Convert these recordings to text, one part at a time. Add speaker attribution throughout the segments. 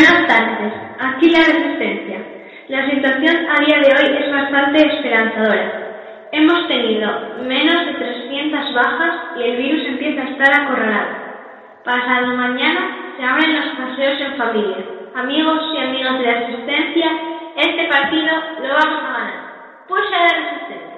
Speaker 1: Buenas tardes, aquí la resistencia. La situación a día de hoy es bastante esperanzadora. Hemos tenido menos de 300 bajas y el virus empieza a estar acorralado. Pasado mañana se abren los paseos en familia. Amigos y amigas de la resistencia, este partido lo vamos a ganar. Pues la resistencia.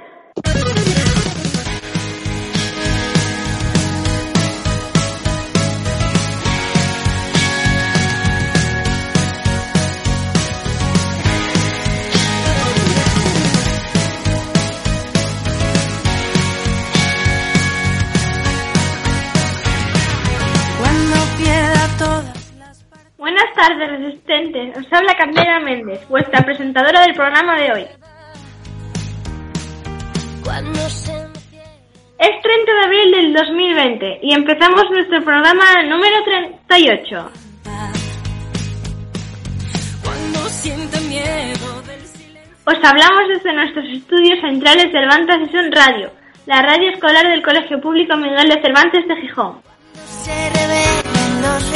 Speaker 1: Buenas tardes, resistentes. Os habla Candela Méndez, vuestra presentadora del programa de hoy. Es 30 de abril del 2020 y empezamos nuestro programa número 38.
Speaker 2: Cuando siente miedo del silencio
Speaker 1: Os hablamos desde nuestros estudios centrales Cervantes y Son Radio, la radio escolar del Colegio Público Miguel de Cervantes de Gijón.
Speaker 2: se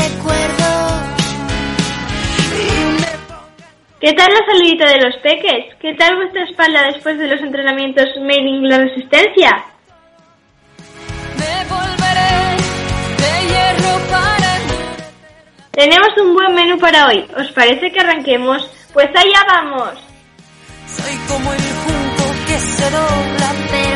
Speaker 1: ¿Qué tal la saludita de los peques? ¿Qué tal vuestra espalda después de los entrenamientos Made in la Resistencia? Tenemos un buen menú para hoy. ¿Os parece que arranquemos? Pues allá vamos.
Speaker 2: Soy como el junco que se dobla pero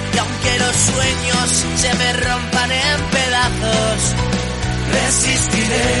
Speaker 3: Resistiré,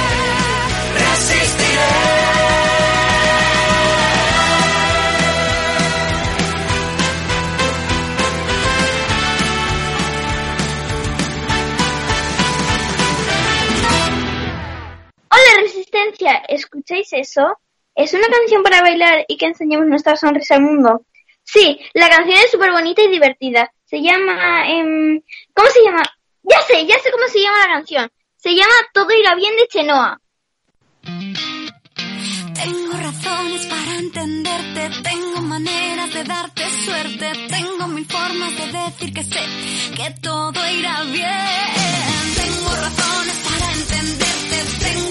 Speaker 4: ¿Escucháis eso? ¿Es una canción para bailar y que enseñemos nuestra sonrisa al mundo? Sí, la canción es súper bonita y divertida. Se llama... em, ¿Cómo se llama? Ya sé, ya sé cómo se llama la canción. Se llama Todo irá bien de Chenoa.
Speaker 2: Tengo razones para entenderte, tengo maneras de darte suerte, tengo mil formas de decir que sé que todo irá bien. Tengo razones para entenderte, tengo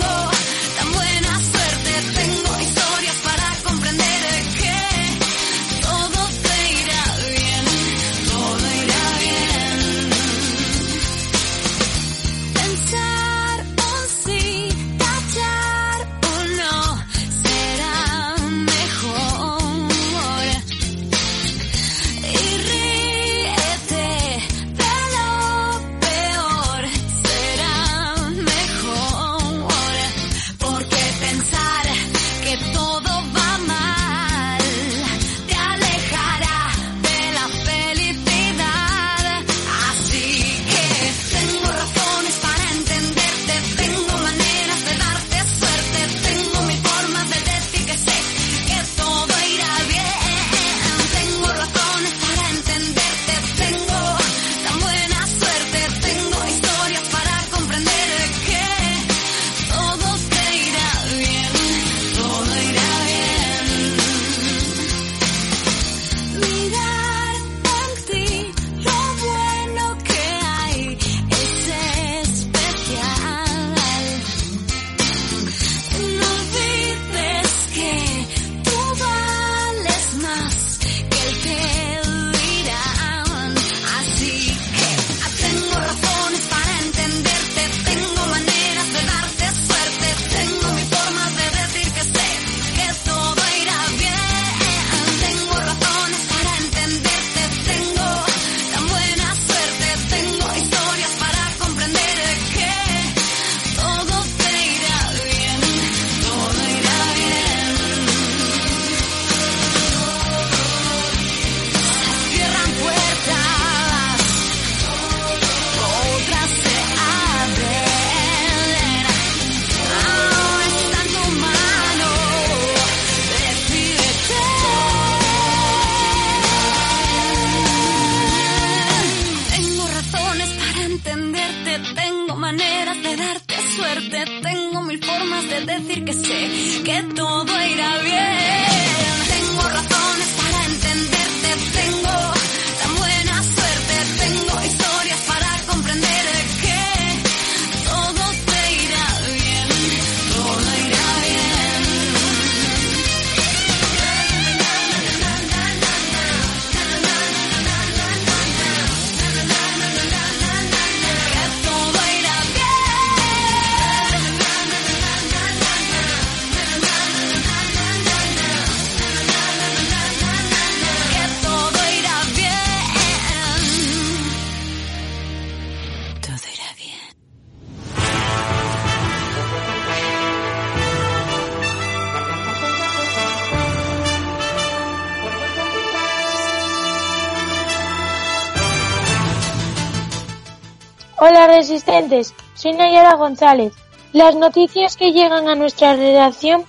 Speaker 5: resistentes, soy Nayara González. Las noticias que llegan a nuestra redacción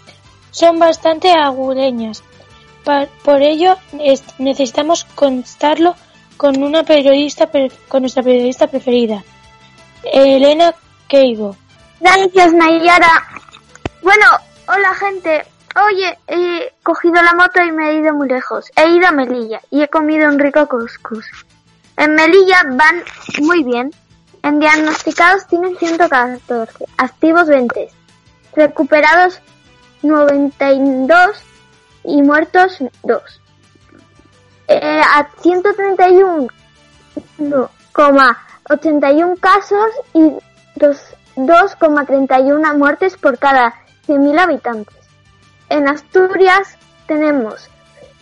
Speaker 5: son bastante agudeñas. Pa- Por ello es- necesitamos constarlo con una periodista con nuestra periodista preferida, Elena Keigo.
Speaker 4: Gracias, Nayara. Bueno, hola gente. Oye, he cogido la moto y me he ido muy lejos. He ido a Melilla y he comido un rico couscous. En Melilla van muy bien. En diagnosticados tienen 114, activos 20, recuperados 92 y muertos 2. Eh, a 131,81 casos y dos- 2,31 muertes por cada 100.000 habitantes. En Asturias tenemos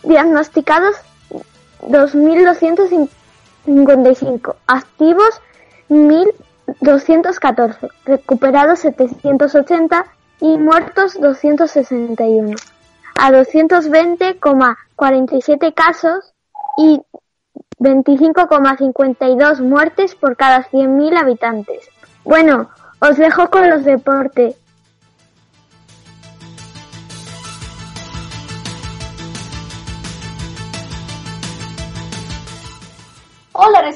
Speaker 4: diagnosticados 2.255, activos 1.214, recuperados 780 y muertos 261. A 220,47 casos y 25,52 muertes por cada 100.000 habitantes. Bueno, os dejo con los deportes.
Speaker 6: Hola,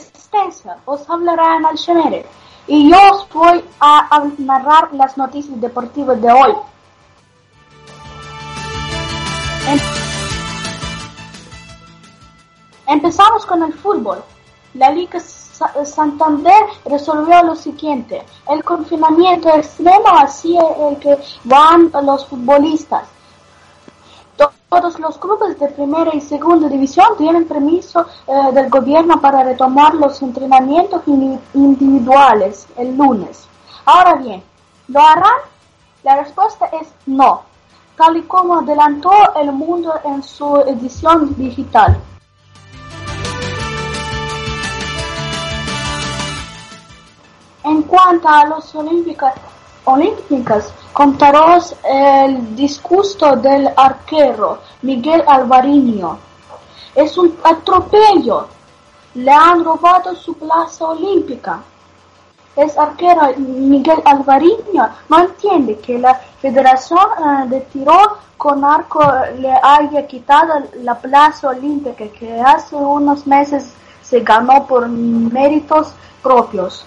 Speaker 6: os hablará en Alchemere y yo os voy a, narrar las noticias deportivas de hoy. Em- Empezamos con el fútbol. La Liga Santander resolvió lo siguiente. El confinamiento extremo así el que van los futbolistas. Todos los clubes de primera y segunda división tienen permiso eh, del gobierno para retomar los entrenamientos individuales el lunes. Ahora bien, ¿lo harán? La respuesta es no, tal y como adelantó el mundo en su edición digital. En cuanto a los olímpicos, olímpicas, contaros el disgusto del arquero Miguel Alvariño. Es un atropello. Le han robado su plaza olímpica. Es arquero Miguel Alvariño no entiende que la Federación eh, de Tiro con Arco le haya quitado la plaza olímpica que hace unos meses se ganó por méritos propios.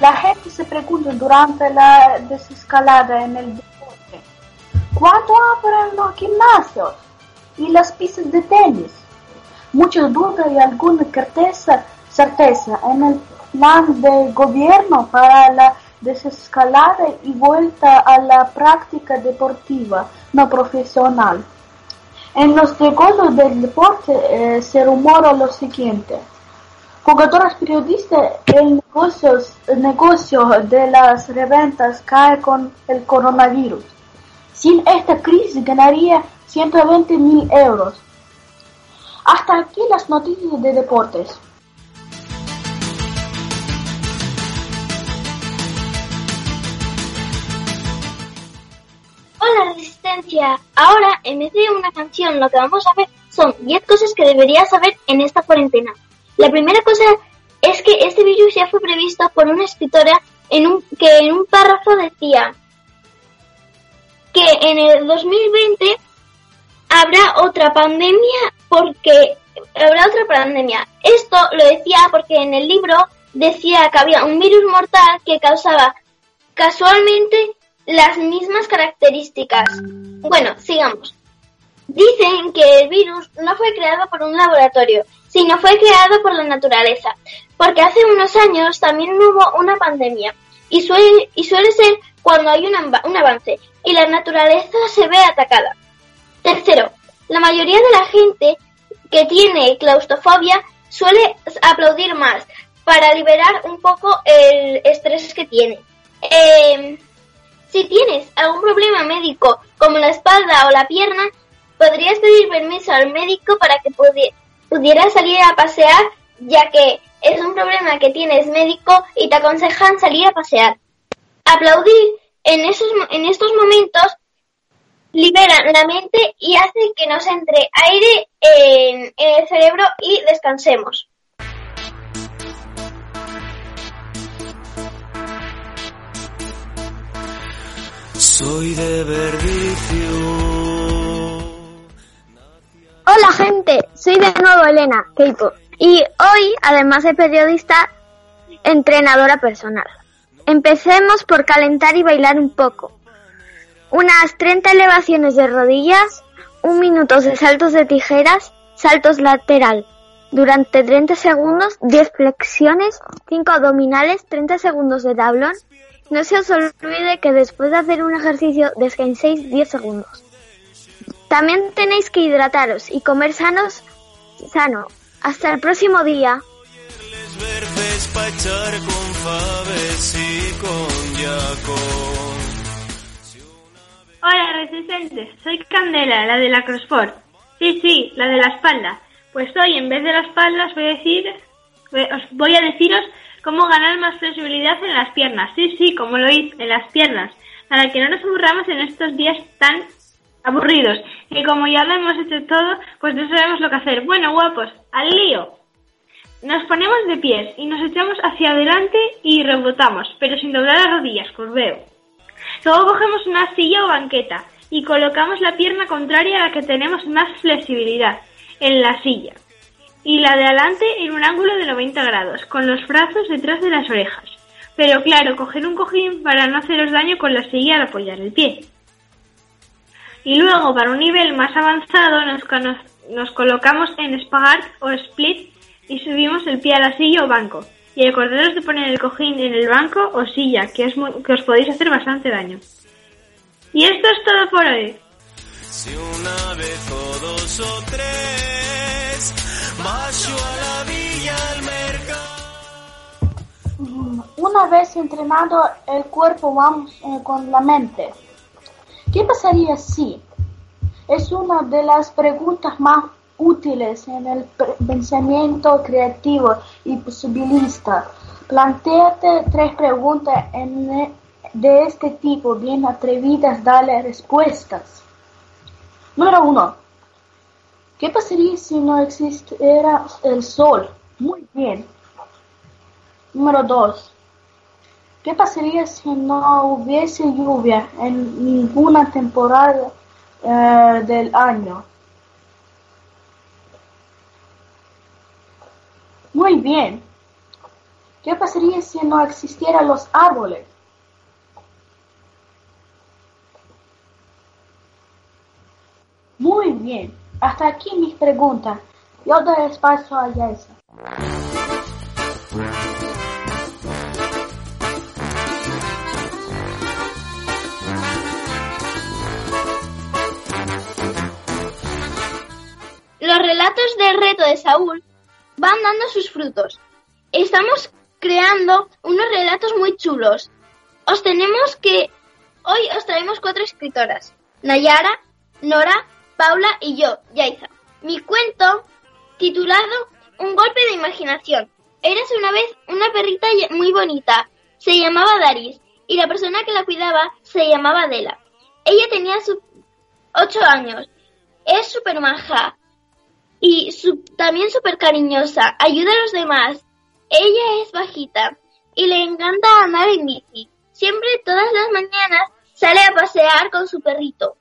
Speaker 6: La gente se pregunta durante la desescalada en el deporte, ¿cuándo abren los gimnasios y las pistas de tenis? Muchas dudas y alguna certeza, en el plan del gobierno para la desescalada y vuelta a la práctica deportiva no profesional. En los negocios del deporte eh, se rumora lo siguiente. Jugadoras periodistas, el negocio, el negocio de las reventas cae con el coronavirus. Sin esta crisis ganaría 120 mil euros. Hasta aquí las noticias de deportes.
Speaker 4: Hola Resistencia, ahora en vez de una canción lo que vamos a ver son 10 cosas que deberías saber en esta cuarentena. La primera cosa es que este virus ya fue previsto por una escritora en un, que en un párrafo decía que en el 2020 habrá otra pandemia porque habrá otra pandemia. Esto lo decía porque en el libro decía que había un virus mortal que causaba casualmente las mismas características. Bueno, sigamos. Dicen que el virus no fue creado por un laboratorio, sino fue creado por la naturaleza, porque hace unos años también hubo una pandemia y suele, y suele ser cuando hay un, avance y la naturaleza se ve atacada. Tercero, la mayoría de la gente que tiene claustrofobia suele aplaudir más para liberar un poco el estrés que tiene. Eh, si tienes algún problema médico como la espalda o la pierna, podrías pedir permiso al médico para que pudiera pudieras salir a pasear, ya que es un problema que tienes médico y te aconsejan salir a pasear. Aplaudir en, esos, en estos momentos libera la mente y hace que nos entre aire en, en el cerebro y descansemos.
Speaker 3: Soy de Verdicio.
Speaker 4: Hola gente, soy de nuevo Elena Keiko y hoy, además de periodista, entrenadora personal. Empecemos por calentar y bailar un poco. Unas 30 elevaciones de rodillas, un minuto de saltos de tijeras, saltos lateral. Durante 30 segundos, 10 flexiones, 5 abdominales, 30 segundos de tablón. No se os olvide que después de hacer un ejercicio descanséis 10 segundos. También tenéis que hidrataros y comer sanos, sano. Hasta el próximo día.
Speaker 1: Hola resistentes, soy Candela, la de la CrossFort. Sí, sí, la de la espalda. Pues hoy en vez de la espalda os voy a decir, os voy a deciros cómo ganar más flexibilidad en las piernas. Sí, sí, como lo hice, en las piernas, para que no nos aburramos en estos días tan aburridos. Y como ya lo hemos hecho todo, pues no sabemos lo que hacer. Bueno, guapos, al lío. Nos ponemos de pies y nos echamos hacia adelante y rebotamos, pero sin doblar las rodillas, curveo. Luego cogemos una silla o banqueta y colocamos la pierna contraria a la que tenemos más flexibilidad, en la silla, y la de adelante en un ángulo de 90 grados, con los brazos detrás de las orejas. Pero claro, coger un cojín para no haceros daño con la silla al apoyar el pie. Y luego, para un nivel más avanzado, nos, nos colocamos en spagat o split y subimos el pie a la silla o banco. Y acordaros de poner el cojín en el banco o silla, que, es que os podéis hacer bastante daño. Y esto es todo por hoy.
Speaker 3: Si una vez o dos o tres, vas a la villa al mercado.
Speaker 6: Una vez entrenado el cuerpo, vamos eh, con la mente. ¿Qué pasaría si? Es una de las preguntas más útiles en el pensamiento creativo y posibilista. Plantéate tres preguntas en, de este tipo, bien atrevidas, dale respuestas. Número uno. ¿Qué pasaría si no existiera el sol? Muy bien. Número dos. ¿Qué pasaría si no hubiese lluvia en ninguna temporada eh, del año? Muy bien. ¿Qué pasaría si no existieran los árboles? Muy bien. Hasta aquí mis preguntas. Yo doy espacio a Yaisa.
Speaker 4: Los relatos del reto de Saúl van dando sus frutos. Estamos creando unos relatos muy chulos. Os tenemos que... Hoy os traemos cuatro escritoras. Nayara, Nora, Paula y yo, Yaiza. Mi cuento, titulado Un golpe de imaginación. Eres una vez una perrita muy bonita. Se llamaba Daris y la persona que la cuidaba se llamaba Adela. Ella tenía su ocho años. Es súper maja y también súper cariñosa. Ayuda a los demás. Ella es bajita y le encanta andar en bici. Siempre todas las mañanas sale a pasear con su perrito.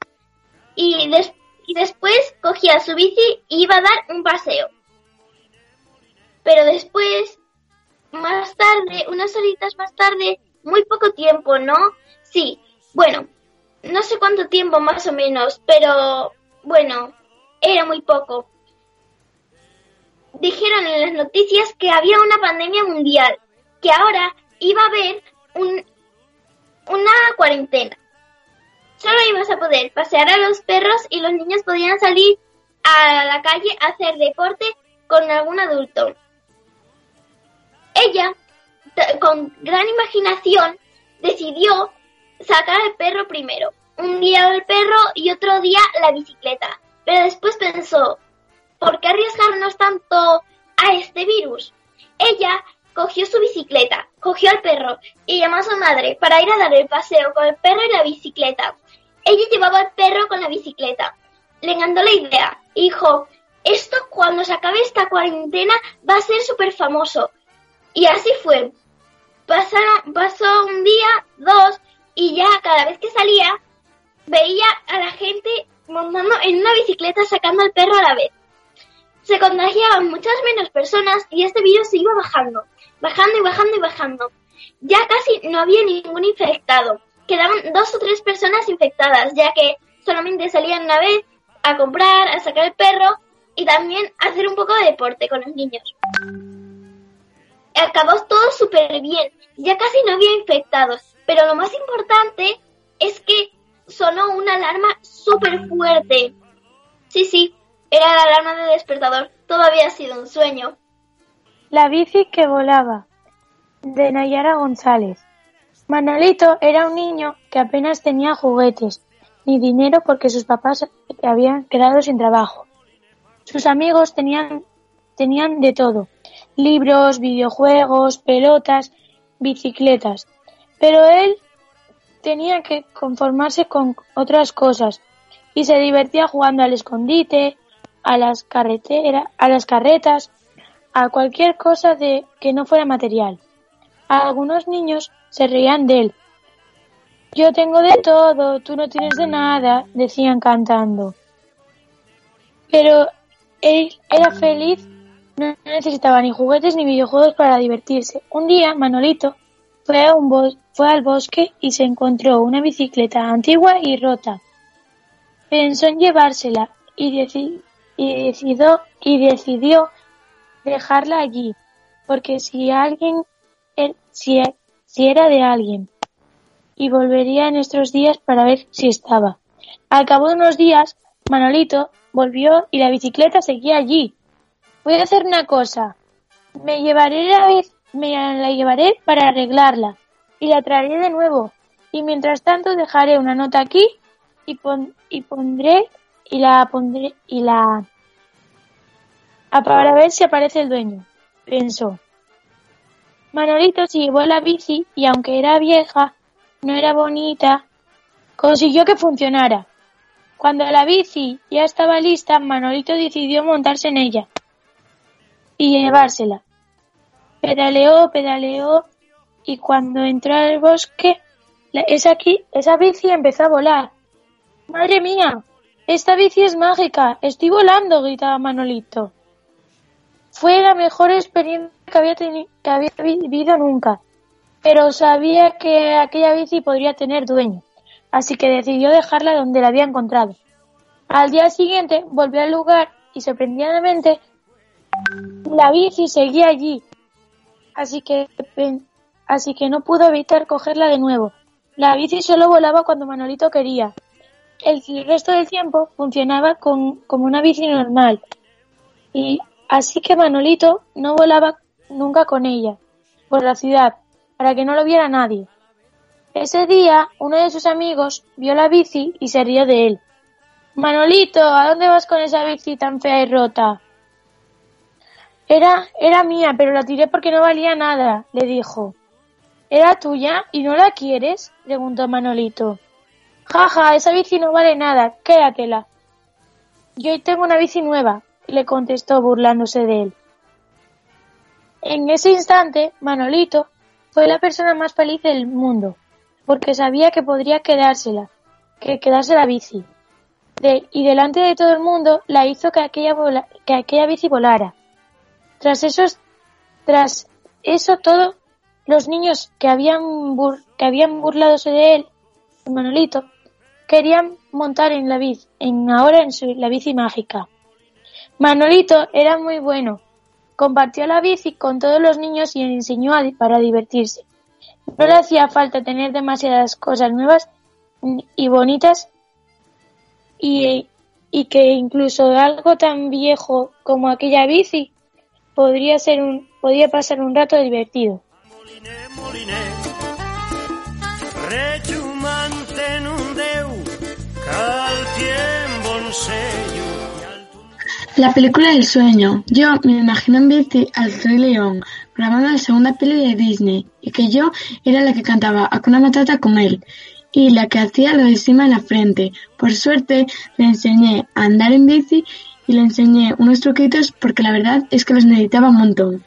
Speaker 4: Y, y después cogía su bici y iba a dar un paseo. Pero después, más tarde, unas horitas más tarde, muy poco tiempo, ¿no? Sí, bueno, no sé cuánto tiempo más o menos, pero bueno, era muy poco dijeron en las noticias que había una pandemia mundial, que ahora iba a haber un, una cuarentena. Solo ibas a poder pasear a los perros y los niños podían salir a la calle a hacer deporte con algún adulto. Ella, con gran imaginación, decidió sacar al perro primero. Un día el perro y otro día la bicicleta. Pero después pensó, ¿por qué arriesgarnos tanto a este virus? Ella cogió su bicicleta, cogió al perro y llamó a su madre para ir a dar el paseo con el perro y la bicicleta. Ella llevaba al perro con la bicicleta. Le encantó la idea dijo, esto cuando se acabe esta cuarentena va a ser súper famoso. Y así fue. Pasaron, pasó un día, dos, y ya cada vez que salía, veía a la gente montando en una bicicleta sacando al perro a la vez se contagiaban muchas menos personas y este virus se iba bajando, bajando y bajando y bajando. Ya casi no había ningún infectado. Quedaban dos o tres personas infectadas, ya que solamente salían una vez a comprar, a sacar el perro y también a hacer un poco de deporte con los niños. Acabó todo súper bien, ya casi no había infectados, pero lo más importante es que sonó una alarma súper fuerte. Sí, sí, era la alarma de despertador. Todo había sido un sueño.
Speaker 5: La bici que volaba. De Nayara González. Manolito era un niño que apenas tenía juguetes ni dinero porque sus papás habían quedado sin trabajo. Sus amigos tenían, tenían de todo. Libros, videojuegos, pelotas, bicicletas. Pero él tenía que conformarse con otras cosas y se divertía jugando al escondite, a las carreteras, a las carretas, a cualquier cosa de que no fuera material. Algunos niños se reían de él, Yo tengo de todo, tú no tienes de nada, decían cantando. Pero él era feliz, no necesitaba ni juguetes ni videojuegos para divertirse. Un día, Manolito fue, a un bos- fue al bosque y se encontró una bicicleta antigua y rota. Pensó en llevársela y, deci- y decidió, y decidió dejarla allí, porque si alguien, si, si era de alguien, y volvería en estos días para ver si estaba. Al cabo de unos días, Manolito volvió y la bicicleta seguía allí. Voy a hacer una cosa. Me llevaré la me la llevaré para arreglarla y la traeré de nuevo. Y mientras tanto dejaré una nota aquí y, pon- y pondré y la pondré y la a- para ver si aparece el dueño, pensó. Manolito se llevó la bici y aunque era vieja, no era bonita, consiguió que funcionara. Cuando la bici ya estaba lista, Manolito decidió montarse en ella y llevársela. Pedaleó, pedaleó y cuando entró al bosque, la- esa, qui- esa bici empezó a volar. ¡Madre mía! Esta bici es mágica. Estoy volando, gritaba Manolito. Fue la mejor experiencia que había, vivido nunca, pero sabía que aquella bici podría tener dueño, así que decidió dejarla donde la había encontrado. Al día siguiente volvió al lugar y sorprendentemente la bici seguía allí, así que, así que no pudo evitar cogerla de nuevo. La bici solo volaba cuando Manolito quería. El resto del tiempo funcionaba como una bici normal. Y así que Manolito no volaba nunca con ella por la ciudad para que no lo viera nadie. Ese día uno de sus amigos vio la bici y se rió de él. Manolito, ¿a dónde vas con esa bici tan fea y rota? Era, era mía, pero la tiré porque no valía nada, le dijo. ¿Era tuya y no la quieres? preguntó Manolito. Jaja, esa bici no vale nada, quédatela. Yo tengo una bici nueva, le contestó burlándose de él. En ese instante, Manolito fue la persona más feliz del mundo, porque sabía que podría quedársela, que quedarse la bici. De- y delante de todo el mundo la hizo que aquella, que aquella bici volara. Tras esos, tras eso todo, los niños que habían, bur- que habían burladose de él, Manolito, querían montar en la bici, en ahora en su, la bici mágica. Manolito era muy bueno. Compartió la bici con todos los niños y enseñó a- para divertirse. No le hacía falta tener demasiadas cosas nuevas y bonitas y, y que incluso algo tan viejo como aquella bici podría ser un, podía pasar un rato divertido.
Speaker 3: Moliner, moliner,
Speaker 7: La película del sueño. Yo me imagino en bici al Rey León, grabando la segunda peli de Disney, y que yo era la que cantaba Hakuna Matata con él, y la que hacía lo de cima en la frente. Por suerte le enseñé a andar en bici y le enseñé unos truquitos porque la verdad es que los necesitaba un montón.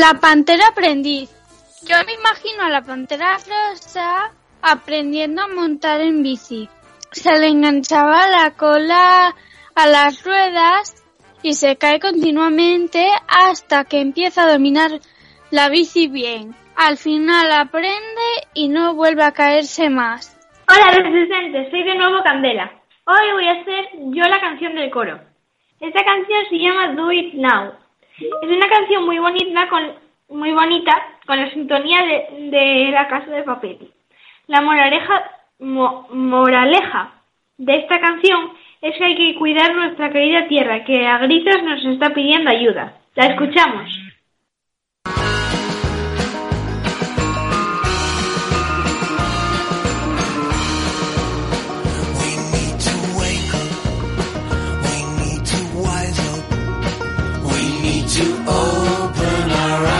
Speaker 3: La
Speaker 8: pantera aprendiz. Yo me imagino a la pantera rosa aprendiendo a montar en bici. Se le enganchaba la cola a las ruedas y se cae continuamente hasta que empieza a dominar la bici bien. Al final aprende y no vuelve a caerse más.
Speaker 1: Hola resistentes, soy de nuevo Candela. Hoy voy a hacer yo la canción del coro. Esta canción se llama Do It Now. Es una canción muy bonita con muy bonita con la sintonía de, de la casa de papel. La moraleja mo- moraleja de esta canción es que hay que cuidar nuestra querida tierra que a gritos nos está pidiendo ayuda. La escuchamos.
Speaker 3: To open our eyes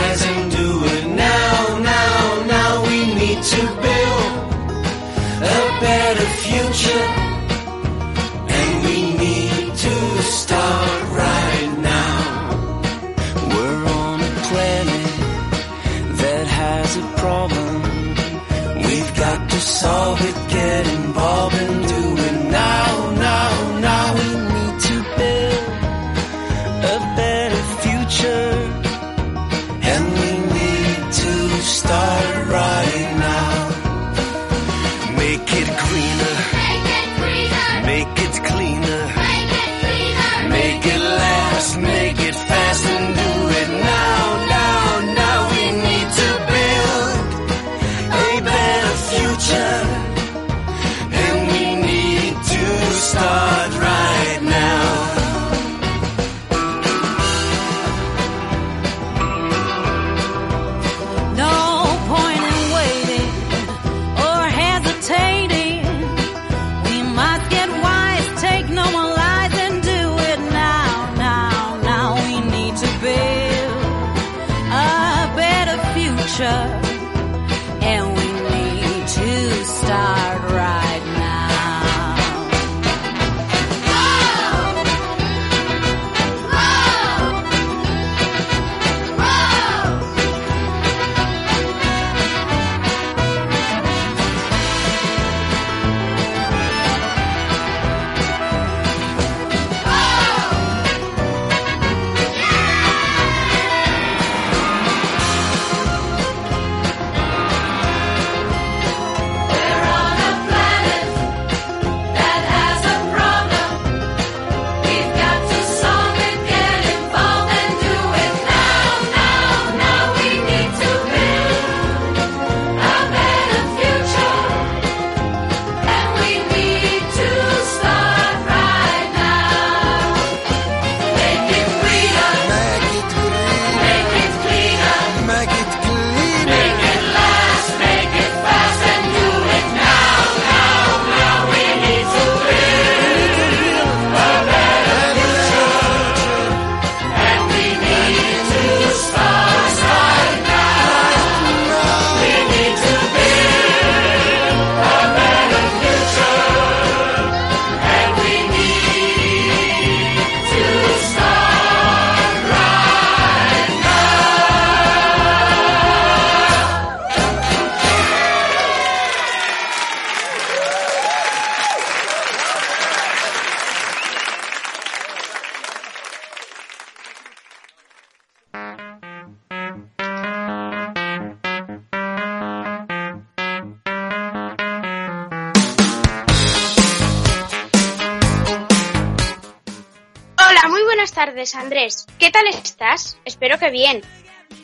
Speaker 9: Andrés. ¿Qué tal estás? Espero que bien.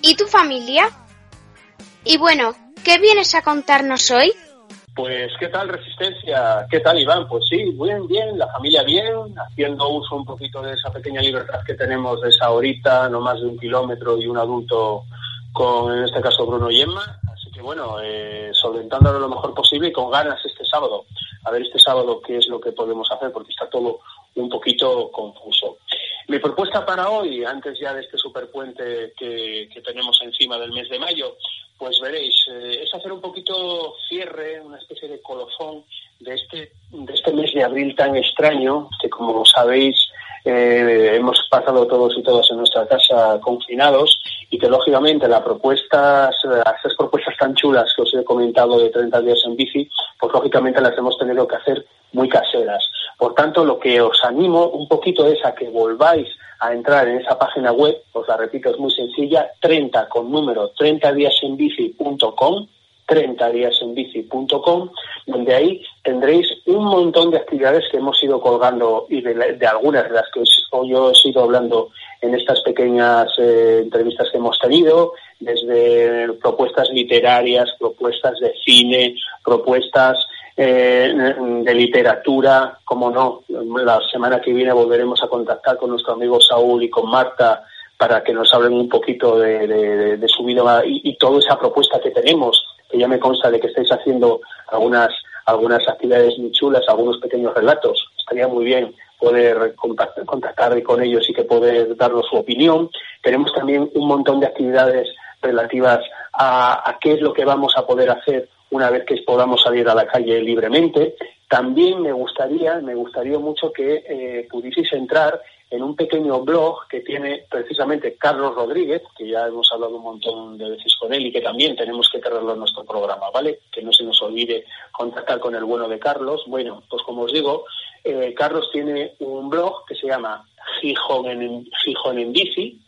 Speaker 9: ¿Y tu familia? Y bueno, ¿qué vienes a contarnos hoy?
Speaker 10: Pues, ¿qué tal Resistencia? ¿Qué tal Iván? Pues sí, bien, bien, la familia bien, haciendo uso un poquito de esa pequeña libertad que tenemos de esa horita, no más de un kilómetro y un adulto con, en este caso, Bruno y Emma. Así que bueno, eh, solventándolo lo mejor posible y con ganas este sábado. A ver este sábado qué es lo que podemos hacer, porque está todo un poquito confuso. Mi propuesta para hoy, antes ya de este superpuente que, que tenemos encima del mes de mayo, pues veréis, eh, es hacer un poquito cierre, una especie de colofón de este, de este mes de abril tan extraño, que como sabéis eh, hemos pasado todos y todas en nuestra casa confinados y que lógicamente las propuestas, esas propuestas tan chulas que os he comentado de 30 días en bici, pues lógicamente las hemos tenido que hacer muy caseras. Por tanto, lo que os animo un poquito es a que volváis a entrar en esa página web, os la repito, es muy sencilla, 30 con número 30díasenbici.com, 30díasenbici.com, donde ahí tendréis un montón de actividades que hemos ido colgando y de, de algunas de las que os, yo he ido hablando en estas pequeñas eh, entrevistas que hemos tenido, desde propuestas literarias, propuestas de cine, propuestas eh, de literatura, como no, la semana que viene volveremos a contactar con nuestro amigo Saúl y con Marta para que nos hablen un poquito de, de, su vida y, toda esa propuesta que tenemos, que ya me consta de que estáis haciendo algunas, algunas actividades muy chulas, algunos pequeños relatos. Estaría muy bien poder contactar, contactar con ellos y que poder darnos su opinión. Tenemos también un montón de actividades relativas a, a qué es lo que vamos a poder hacer una vez que podamos salir a la calle libremente. También me gustaría, me gustaría mucho que eh, pudieseis entrar en un pequeño blog que tiene precisamente Carlos Rodríguez, que ya hemos hablado un montón de veces con él y que también tenemos que traerlo en nuestro programa, ¿vale? Que no se nos olvide contactar con el bueno de Carlos. Bueno, pues como os digo, eh, Carlos tiene un blog que se llama Gijón en, Gijón en Bici,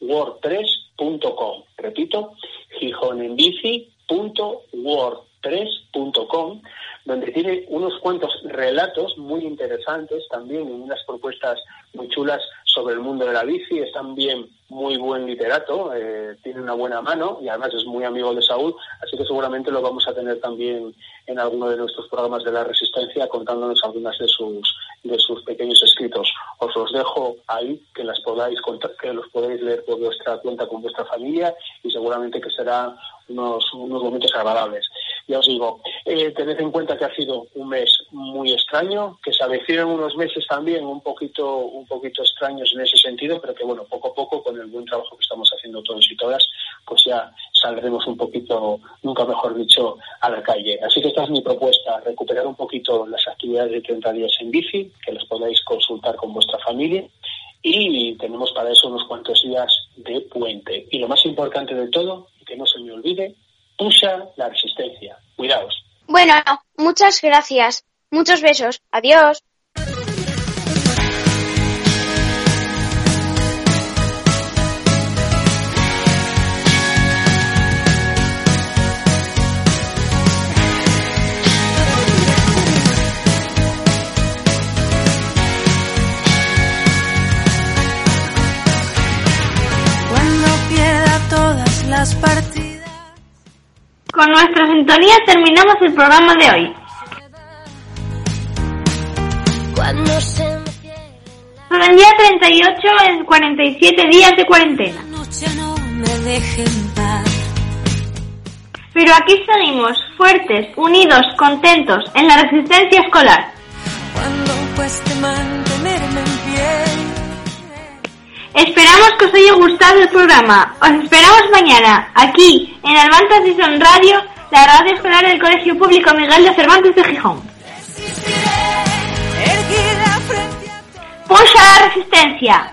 Speaker 10: gijonenbici.wordpress.com. Repito, gijonenbici.wordpress.com donde tiene unos cuantos relatos muy interesantes también y unas propuestas muy chulas sobre el mundo de la bici. Es también muy buen literato, eh, tiene una buena mano y además es muy amigo de Saúl, así que seguramente lo vamos a tener también en alguno de nuestros programas de la Resistencia contándonos algunas de sus de sus pequeños escritos. Os los dejo ahí que las podáis que los podéis leer por vuestra cuenta con vuestra familia y seguramente que será unos, unos momentos agradables. Ya os digo, eh, tened en cuenta que ha sido un mes muy extraño, que se avecinan unos meses también un poquito, un poquito extraños en ese sentido, pero que bueno, poco a poco, con el buen trabajo que estamos haciendo todos y todas, pues ya saldremos un poquito, nunca mejor dicho, a la calle. Así que esta es mi propuesta, recuperar un poquito las actividades de 30 días en bici, que las podáis consultar con vuestra familia y tenemos para eso unos cuantos días de puente. Y lo más importante de todo, que no se me olvide, Puxa la resistencia. Cuidaos.
Speaker 9: Bueno, muchas gracias. Muchos besos. Adiós.
Speaker 1: Sintonía terminamos el programa de hoy. Son el día 38 en 47 días de cuarentena. Pero aquí seguimos, fuertes, unidos, contentos, en la resistencia escolar. Esperamos que os haya gustado el programa. Os esperamos mañana, aquí, en Almanza Season Radio, la radio escolar del Colegio Público Miguel de Cervantes de Gijón.
Speaker 2: Erguida frente a
Speaker 1: ¡Puxa la resistencia!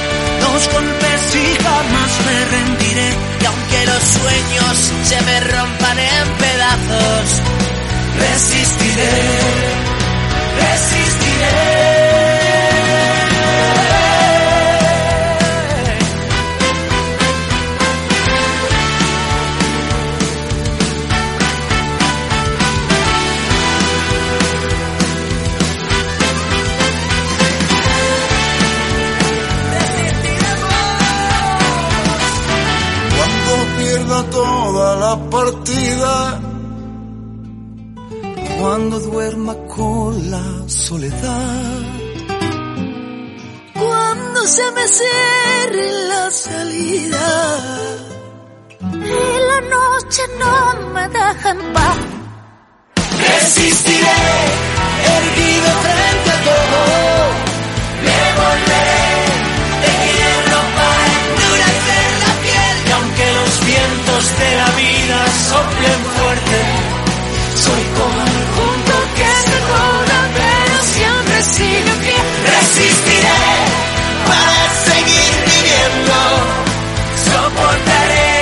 Speaker 2: los golpes y jamás me rendiré. Y aunque los sueños se me rompan en pedazos, resistiré, resistiré.
Speaker 3: La partida. Cuando duerma con la soledad. Cuando se me cierre la salida.
Speaker 11: Y la noche no me deja en paz.
Speaker 3: Resistiré, erguido frente a todo. Me volveré de hierro para endurecer la piel. Y aunque los vientos de la vida soplen fuerte, soy como el punto que se dobla, pero siempre sigue pie. Resistiré para seguir viviendo. Soportaré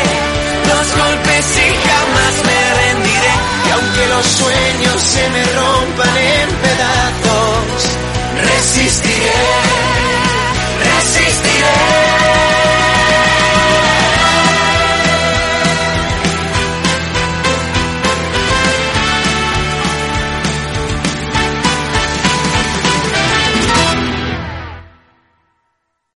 Speaker 3: los golpes y jamás me rendiré. Y aunque los sueños se me rompan en pedazos, resistiré.